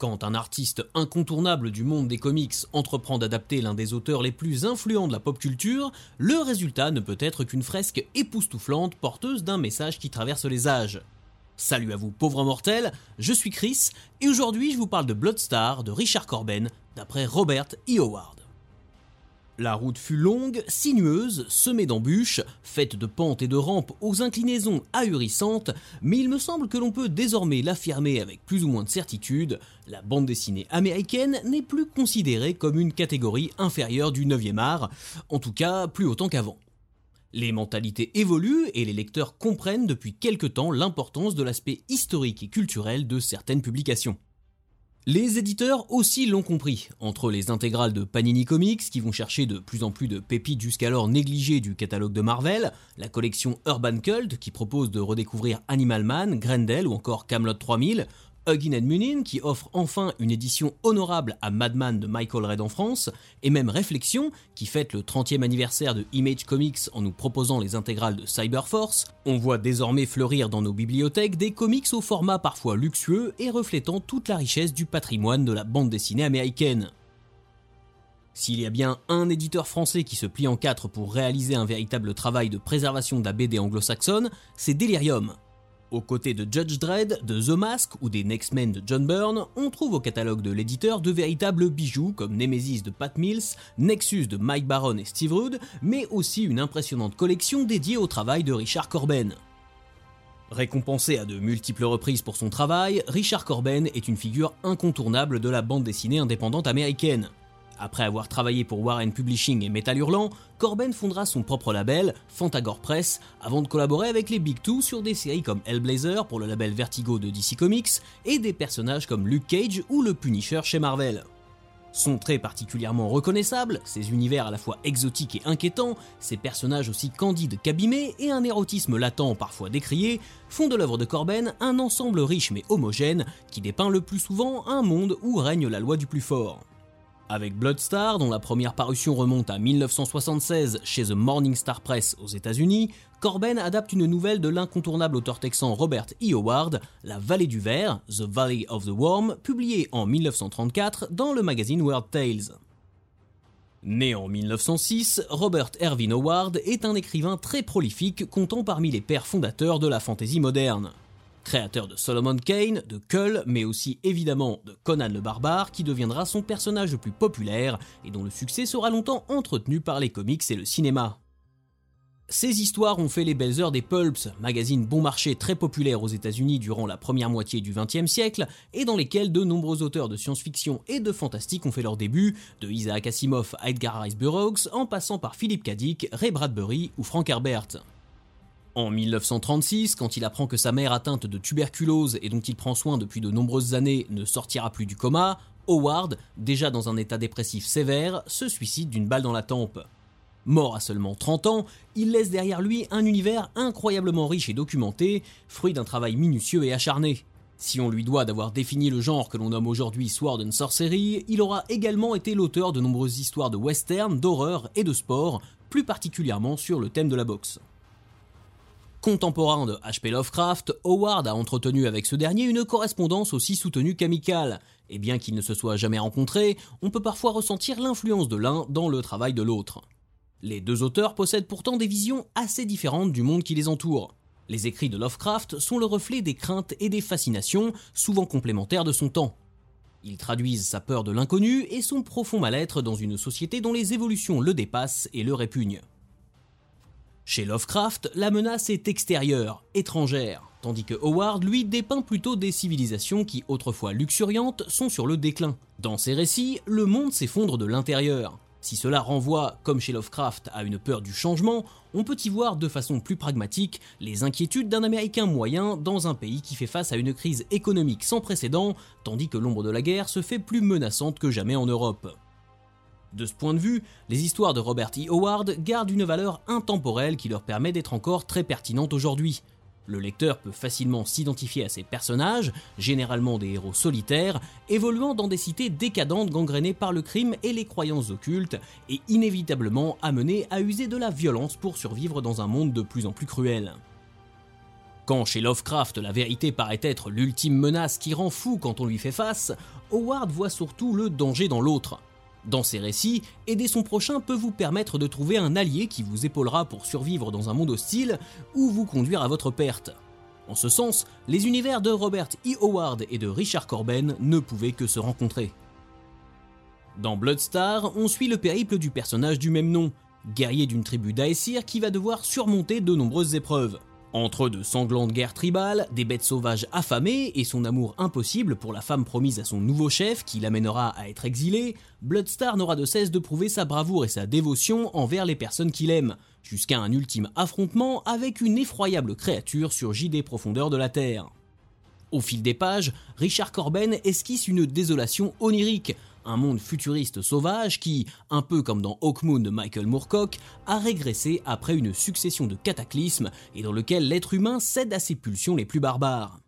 Quand un artiste incontournable du monde des comics entreprend d'adapter l'un des auteurs les plus influents de la pop culture, le résultat ne peut être qu'une fresque époustouflante porteuse d'un message qui traverse les âges. Salut à vous pauvres mortels, je suis Chris et aujourd'hui je vous parle de Bloodstar de Richard Corben d'après Robert E. Howard. La route fut longue, sinueuse, semée d'embûches, faite de pentes et de rampes aux inclinaisons ahurissantes, mais il me semble que l'on peut désormais l'affirmer avec plus ou moins de certitude, la bande dessinée américaine n'est plus considérée comme une catégorie inférieure du 9e art, en tout cas plus autant qu'avant. Les mentalités évoluent et les lecteurs comprennent depuis quelque temps l'importance de l'aspect historique et culturel de certaines publications. Les éditeurs aussi l'ont compris, entre les intégrales de Panini Comics qui vont chercher de plus en plus de pépites jusqu'alors négligées du catalogue de Marvel, la collection Urban Cult qui propose de redécouvrir Animal Man, Grendel ou encore Camelot 3000, Huggin and Munin qui offre enfin une édition honorable à Madman de Michael Red en France, et même Réflexion qui fête le 30e anniversaire de Image Comics en nous proposant les intégrales de Cyberforce. On voit désormais fleurir dans nos bibliothèques des comics au format parfois luxueux et reflétant toute la richesse du patrimoine de la bande dessinée américaine. S'il y a bien un éditeur français qui se plie en quatre pour réaliser un véritable travail de préservation de la BD anglo-saxonne, c'est Delirium. Aux côtés de Judge Dredd, de The Mask ou des Next Men de John Byrne, on trouve au catalogue de l'éditeur de véritables bijoux comme Nemesis de Pat Mills, Nexus de Mike Baron et Steve Rude, mais aussi une impressionnante collection dédiée au travail de Richard Corben. Récompensé à de multiples reprises pour son travail, Richard Corben est une figure incontournable de la bande dessinée indépendante américaine. Après avoir travaillé pour Warren Publishing et Metal Hurlant, Corben fondera son propre label, Fantagor Press, avant de collaborer avec les Big Two sur des séries comme Hellblazer pour le label Vertigo de DC Comics et des personnages comme Luke Cage ou le Punisher chez Marvel. Son trait particulièrement reconnaissable, ses univers à la fois exotiques et inquiétants, ses personnages aussi candides qu'abîmés et un érotisme latent parfois décrié, font de l'œuvre de Corben un ensemble riche mais homogène qui dépeint le plus souvent un monde où règne la loi du plus fort. Avec Bloodstar, dont la première parution remonte à 1976 chez The Morning Star Press aux États-Unis, Corben adapte une nouvelle de l'incontournable auteur texan Robert E. Howard, La Vallée du Verre, The Valley of the Worm, publiée en 1934 dans le magazine World Tales. Né en 1906, Robert Ervin Howard est un écrivain très prolifique comptant parmi les pères fondateurs de la fantaisie moderne. Créateur de Solomon Kane, de Kull, mais aussi évidemment de Conan le Barbare, qui deviendra son personnage le plus populaire et dont le succès sera longtemps entretenu par les comics et le cinéma. Ces histoires ont fait les belles heures des Pulps, magazine bon marché très populaire aux États-Unis durant la première moitié du XXe siècle, et dans lesquels de nombreux auteurs de science-fiction et de fantastique ont fait leur début, de Isaac Asimov à Edgar Rice Burroughs, en passant par Philip K. Dick, Ray Bradbury ou Frank Herbert. En 1936, quand il apprend que sa mère atteinte de tuberculose et dont il prend soin depuis de nombreuses années ne sortira plus du coma, Howard, déjà dans un état dépressif sévère, se suicide d'une balle dans la tempe. Mort à seulement 30 ans, il laisse derrière lui un univers incroyablement riche et documenté, fruit d'un travail minutieux et acharné. Si on lui doit d'avoir défini le genre que l'on nomme aujourd'hui Sword and Sorcery, il aura également été l'auteur de nombreuses histoires de western, d'horreur et de sport, plus particulièrement sur le thème de la boxe. Contemporain de H.P. Lovecraft, Howard a entretenu avec ce dernier une correspondance aussi soutenue qu'amicale, et bien qu'ils ne se soient jamais rencontrés, on peut parfois ressentir l'influence de l'un dans le travail de l'autre. Les deux auteurs possèdent pourtant des visions assez différentes du monde qui les entoure. Les écrits de Lovecraft sont le reflet des craintes et des fascinations, souvent complémentaires de son temps. Ils traduisent sa peur de l'inconnu et son profond mal-être dans une société dont les évolutions le dépassent et le répugnent. Chez Lovecraft, la menace est extérieure, étrangère, tandis que Howard, lui, dépeint plutôt des civilisations qui, autrefois luxuriantes, sont sur le déclin. Dans ses récits, le monde s'effondre de l'intérieur. Si cela renvoie, comme chez Lovecraft, à une peur du changement, on peut y voir de façon plus pragmatique les inquiétudes d'un Américain moyen dans un pays qui fait face à une crise économique sans précédent, tandis que l'ombre de la guerre se fait plus menaçante que jamais en Europe. De ce point de vue, les histoires de Robert E. Howard gardent une valeur intemporelle qui leur permet d'être encore très pertinentes aujourd'hui. Le lecteur peut facilement s'identifier à ces personnages, généralement des héros solitaires, évoluant dans des cités décadentes gangrénées par le crime et les croyances occultes, et inévitablement amenés à user de la violence pour survivre dans un monde de plus en plus cruel. Quand chez Lovecraft la vérité paraît être l'ultime menace qui rend fou quand on lui fait face, Howard voit surtout le danger dans l'autre. Dans ses récits, aider son prochain peut vous permettre de trouver un allié qui vous épaulera pour survivre dans un monde hostile ou vous conduire à votre perte. En ce sens, les univers de Robert E. Howard et de Richard Corben ne pouvaient que se rencontrer. Dans Bloodstar, on suit le périple du personnage du même nom, guerrier d'une tribu d'Aesir qui va devoir surmonter de nombreuses épreuves. Entre de sanglantes guerres tribales, des bêtes sauvages affamées et son amour impossible pour la femme promise à son nouveau chef qui l'amènera à être exilé, Bloodstar n'aura de cesse de prouver sa bravoure et sa dévotion envers les personnes qu'il aime, jusqu'à un ultime affrontement avec une effroyable créature surgie des profondeurs de la Terre. Au fil des pages, Richard Corben esquisse une désolation onirique, un monde futuriste sauvage qui, un peu comme dans Hawkmoon de Michael Moorcock, a régressé après une succession de cataclysmes et dans lequel l'être humain cède à ses pulsions les plus barbares.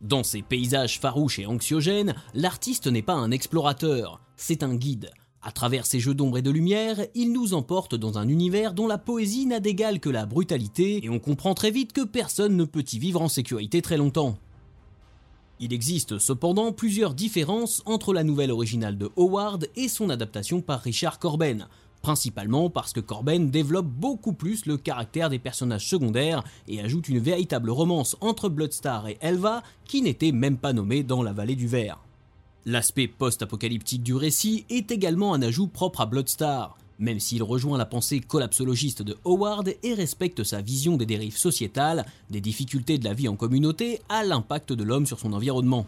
Dans ces paysages farouches et anxiogènes, l'artiste n'est pas un explorateur, c'est un guide. À travers ces jeux d'ombre et de lumière, il nous emporte dans un univers dont la poésie n'a d'égal que la brutalité, et on comprend très vite que personne ne peut y vivre en sécurité très longtemps. Il existe cependant plusieurs différences entre la nouvelle originale de Howard et son adaptation par Richard Corben, principalement parce que Corben développe beaucoup plus le caractère des personnages secondaires et ajoute une véritable romance entre Bloodstar et Elva qui n'était même pas nommée dans la vallée du Verre. L'aspect post-apocalyptique du récit est également un ajout propre à Bloodstar, même s'il rejoint la pensée collapsologiste de Howard et respecte sa vision des dérives sociétales, des difficultés de la vie en communauté à l'impact de l'homme sur son environnement.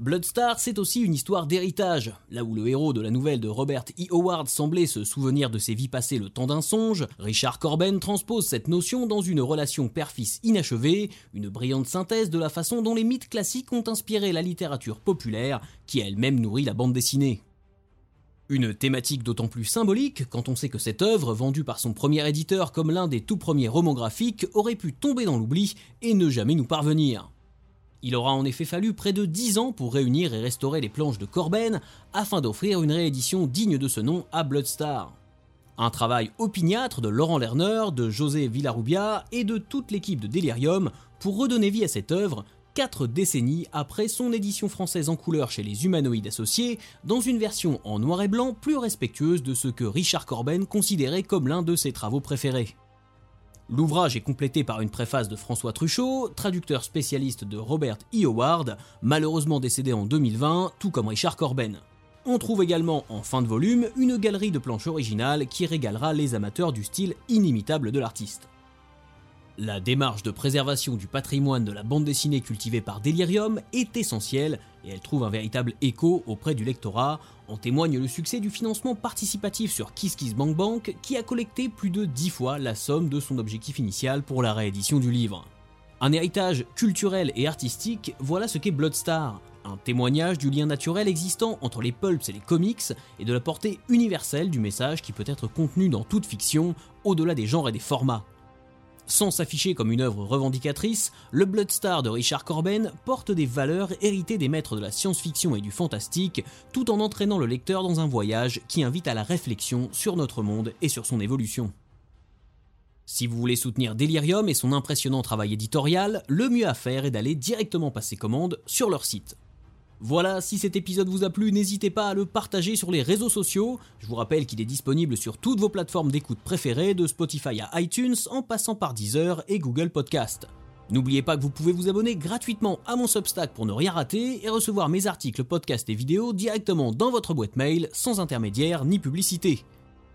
Bloodstar, c'est aussi une histoire d'héritage. Là où le héros de la nouvelle de Robert E. Howard semblait se souvenir de ses vies passées le temps d'un songe, Richard Corben transpose cette notion dans une relation père-fils inachevée, une brillante synthèse de la façon dont les mythes classiques ont inspiré la littérature populaire, qui elle-même nourrit la bande dessinée. Une thématique d'autant plus symbolique quand on sait que cette œuvre, vendue par son premier éditeur comme l'un des tout premiers romans graphiques, aurait pu tomber dans l'oubli et ne jamais nous parvenir. Il aura en effet fallu près de 10 ans pour réunir et restaurer les planches de Corben afin d'offrir une réédition digne de ce nom à Bloodstar. Un travail opiniâtre de Laurent Lerner, de José Villarubia et de toute l'équipe de Delirium pour redonner vie à cette œuvre quatre décennies après son édition française en couleur chez les humanoïdes associés, dans une version en noir et blanc plus respectueuse de ce que Richard Corben considérait comme l'un de ses travaux préférés. L'ouvrage est complété par une préface de François Truchot, traducteur spécialiste de Robert E. Howard, malheureusement décédé en 2020, tout comme Richard Corben. On trouve également en fin de volume une galerie de planches originales qui régalera les amateurs du style inimitable de l'artiste. La démarche de préservation du patrimoine de la bande dessinée cultivée par Delirium est essentielle et elle trouve un véritable écho auprès du lectorat. En témoigne le succès du financement participatif sur KissKissBankBank qui a collecté plus de 10 fois la somme de son objectif initial pour la réédition du livre. Un héritage culturel et artistique, voilà ce qu'est Bloodstar, un témoignage du lien naturel existant entre les pulps et les comics et de la portée universelle du message qui peut être contenu dans toute fiction, au-delà des genres et des formats. Sans s'afficher comme une œuvre revendicatrice, le Bloodstar de Richard Corben porte des valeurs héritées des maîtres de la science-fiction et du fantastique, tout en entraînant le lecteur dans un voyage qui invite à la réflexion sur notre monde et sur son évolution. Si vous voulez soutenir Delirium et son impressionnant travail éditorial, le mieux à faire est d'aller directement passer commande sur leur site. Voilà, si cet épisode vous a plu, n'hésitez pas à le partager sur les réseaux sociaux. Je vous rappelle qu'il est disponible sur toutes vos plateformes d'écoute préférées, de Spotify à iTunes, en passant par Deezer et Google Podcast. N'oubliez pas que vous pouvez vous abonner gratuitement à mon Substack pour ne rien rater et recevoir mes articles, podcasts et vidéos directement dans votre boîte mail, sans intermédiaire ni publicité.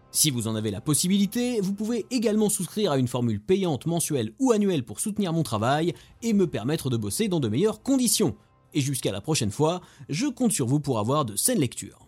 Si vous en avez la possibilité, vous pouvez également souscrire à une formule payante mensuelle ou annuelle pour soutenir mon travail et me permettre de bosser dans de meilleures conditions et jusqu'à la prochaine fois, je compte sur vous pour avoir de saines lectures.